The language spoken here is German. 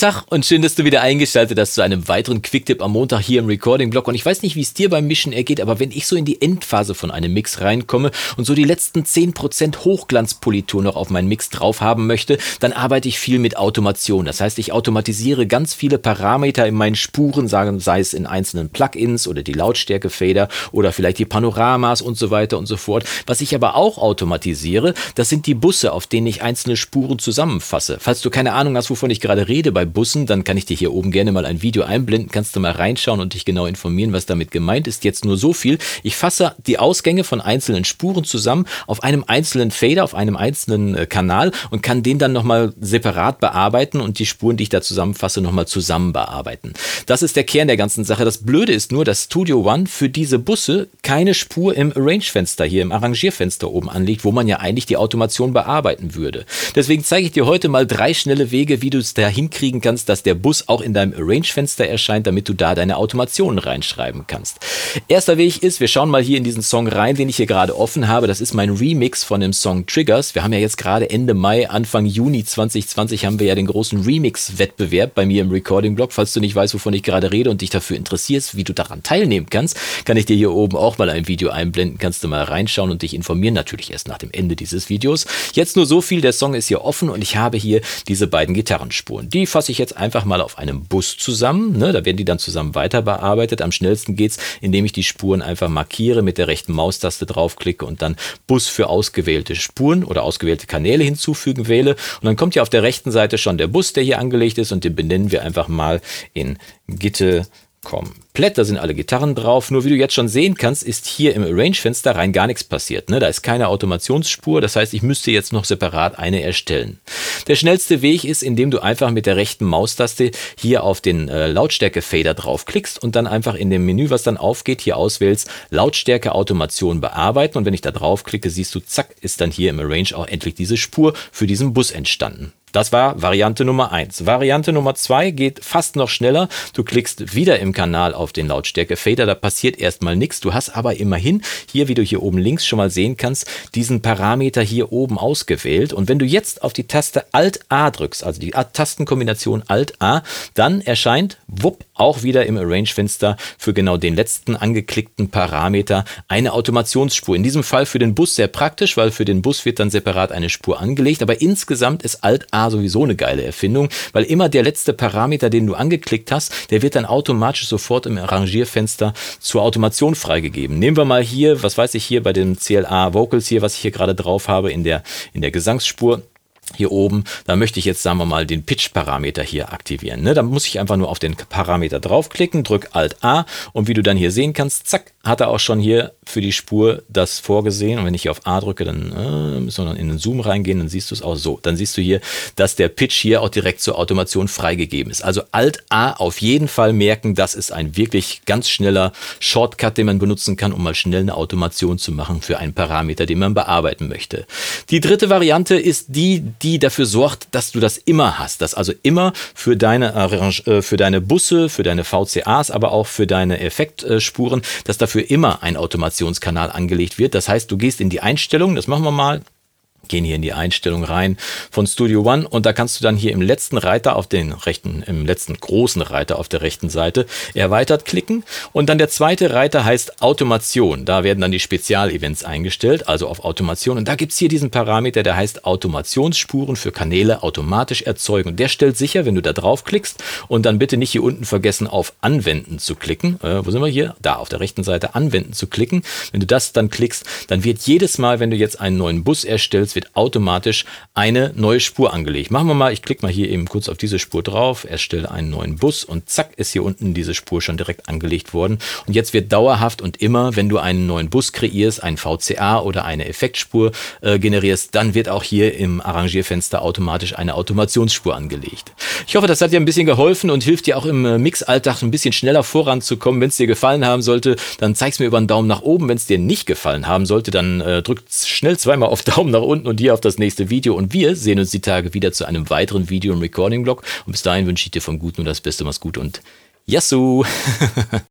Tag und schön, dass du wieder eingeschaltet hast zu einem weiteren Quicktip am Montag hier im Recording-Blog. Und ich weiß nicht, wie es dir beim Mischen ergeht, aber wenn ich so in die Endphase von einem Mix reinkomme und so die letzten 10% Hochglanzpolitur noch auf meinen Mix drauf haben möchte, dann arbeite ich viel mit Automation. Das heißt, ich automatisiere ganz viele Parameter in meinen Spuren, sagen, sei es in einzelnen Plugins oder die Lautstärke-Fader oder vielleicht die Panoramas und so weiter und so fort. Was ich aber auch automatisiere, das sind die Busse, auf denen ich einzelne Spuren zusammenfasse. Falls du keine Ahnung hast, wovon ich gerade rede bei Bussen, dann kann ich dir hier oben gerne mal ein Video einblenden, kannst du mal reinschauen und dich genau informieren, was damit gemeint ist. Jetzt nur so viel. Ich fasse die Ausgänge von einzelnen Spuren zusammen auf einem einzelnen Fader, auf einem einzelnen äh, Kanal und kann den dann nochmal separat bearbeiten und die Spuren, die ich da zusammenfasse, nochmal zusammen bearbeiten. Das ist der Kern der ganzen Sache. Das Blöde ist nur, dass Studio One für diese Busse keine Spur im Arrange-Fenster hier, im Arrangierfenster oben anlegt, wo man ja eigentlich die Automation bearbeiten würde. Deswegen zeige ich dir heute mal drei schnelle Wege, wie du es da hinkriegen einstellen kannst, dass der Bus auch in deinem Arrange-Fenster erscheint, damit du da deine Automationen reinschreiben kannst. Erster Weg ist, wir schauen mal hier in diesen Song rein, den ich hier gerade offen habe. Das ist mein Remix von dem Song Triggers. Wir haben ja jetzt gerade Ende Mai, Anfang Juni 2020 haben wir ja den großen Remix-Wettbewerb bei mir im Recording-Blog. Falls du nicht weißt, wovon ich gerade rede und dich dafür interessierst, wie du daran teilnehmen kannst, kann ich dir hier oben auch mal ein Video einblenden. Kannst du mal reinschauen und dich informieren. Natürlich erst nach dem Ende dieses Videos. Jetzt nur so viel, der Song ist hier offen und ich habe hier diese beiden Gitarrenspuren. Die fasse ich jetzt einfach mal auf einem Bus zusammen. Ne? Da werden die dann zusammen weiter bearbeitet. Am schnellsten geht es, indem ich die Spuren einfach markiere, mit der rechten Maustaste draufklicke und dann Bus für ausgewählte Spuren oder ausgewählte Kanäle hinzufügen wähle. Und dann kommt ja auf der rechten Seite schon der Bus, der hier angelegt ist und den benennen wir einfach mal in Gitte komplett. Da sind alle Gitarren drauf. Nur wie du jetzt schon sehen kannst, ist hier im Arrange-Fenster rein gar nichts passiert. Ne? Da ist keine Automationsspur. Das heißt, ich müsste jetzt noch separat eine erstellen. Der schnellste Weg ist, indem du einfach mit der rechten Maustaste hier auf den äh, Lautstärke-Fader draufklickst und dann einfach in dem Menü, was dann aufgeht, hier auswählst Lautstärke Automation bearbeiten. Und wenn ich da draufklicke, siehst du, zack, ist dann hier im Arrange auch endlich diese Spur für diesen Bus entstanden. Das war Variante Nummer eins. Variante Nummer zwei geht fast noch schneller. Du klickst wieder im Kanal auf den Lautstärke-Fader. Da passiert erstmal nichts. Du hast aber immerhin hier, wie du hier oben links schon mal sehen kannst, diesen Parameter hier oben ausgewählt. Und wenn du jetzt auf die Taste Alt-A drückst, also die Tastenkombination Alt-A, dann erscheint, wupp, auch wieder im Arrange-Fenster für genau den letzten angeklickten Parameter eine Automationsspur. In diesem Fall für den Bus sehr praktisch, weil für den Bus wird dann separat eine Spur angelegt. Aber insgesamt ist Alt-A sowieso eine geile Erfindung, weil immer der letzte Parameter, den du angeklickt hast, der wird dann automatisch sofort im Rangierfenster zur Automation freigegeben. Nehmen wir mal hier, was weiß ich hier bei den CLA Vocals hier, was ich hier gerade drauf habe in der, in der Gesangsspur hier oben, da möchte ich jetzt, sagen wir mal, den Pitch-Parameter hier aktivieren. Ne? Da muss ich einfach nur auf den Parameter draufklicken, drück Alt-A und wie du dann hier sehen kannst, zack, hat er auch schon hier für die Spur das vorgesehen. Und wenn ich hier auf A drücke, dann äh, müssen wir dann in den Zoom reingehen, dann siehst du es auch so. Dann siehst du hier, dass der Pitch hier auch direkt zur Automation freigegeben ist. Also Alt-A auf jeden Fall merken, das ist ein wirklich ganz schneller Shortcut, den man benutzen kann, um mal schnell eine Automation zu machen für einen Parameter, den man bearbeiten möchte. Die dritte Variante ist die, die dafür sorgt, dass du das immer hast. Dass also immer für deine, äh, für deine Busse, für deine VCAs, aber auch für deine Effektspuren, dass dafür immer ein Automationskanal angelegt wird. Das heißt, du gehst in die Einstellungen, das machen wir mal, gehen hier in die Einstellung rein von Studio One und da kannst du dann hier im letzten Reiter auf den rechten, im letzten großen Reiter auf der rechten Seite erweitert klicken und dann der zweite Reiter heißt Automation. Da werden dann die Spezialevents eingestellt, also auf Automation und da gibt es hier diesen Parameter, der heißt Automationsspuren für Kanäle automatisch erzeugen. Der stellt sicher, wenn du da drauf klickst und dann bitte nicht hier unten vergessen auf Anwenden zu klicken. Äh, wo sind wir hier? Da auf der rechten Seite Anwenden zu klicken. Wenn du das dann klickst, dann wird jedes Mal, wenn du jetzt einen neuen Bus erstellst, wird automatisch eine neue Spur angelegt. Machen wir mal, ich klicke mal hier eben kurz auf diese Spur drauf, erstelle einen neuen Bus und zack ist hier unten diese Spur schon direkt angelegt worden. Und jetzt wird dauerhaft und immer, wenn du einen neuen Bus kreierst, ein VCA oder eine Effektspur äh, generierst, dann wird auch hier im Arrangierfenster automatisch eine Automationsspur angelegt. Ich hoffe, das hat dir ein bisschen geholfen und hilft dir auch im äh, Mixalltag ein bisschen schneller voranzukommen. Wenn es dir gefallen haben sollte, dann zeig es mir über einen Daumen nach oben. Wenn es dir nicht gefallen haben sollte, dann äh, drück schnell zweimal auf Daumen nach unten und hier auf das nächste Video. Und wir sehen uns die Tage wieder zu einem weiteren Video im Recording-Blog. Und bis dahin wünsche ich dir vom Guten und das Beste. Mach's gut und Yassou!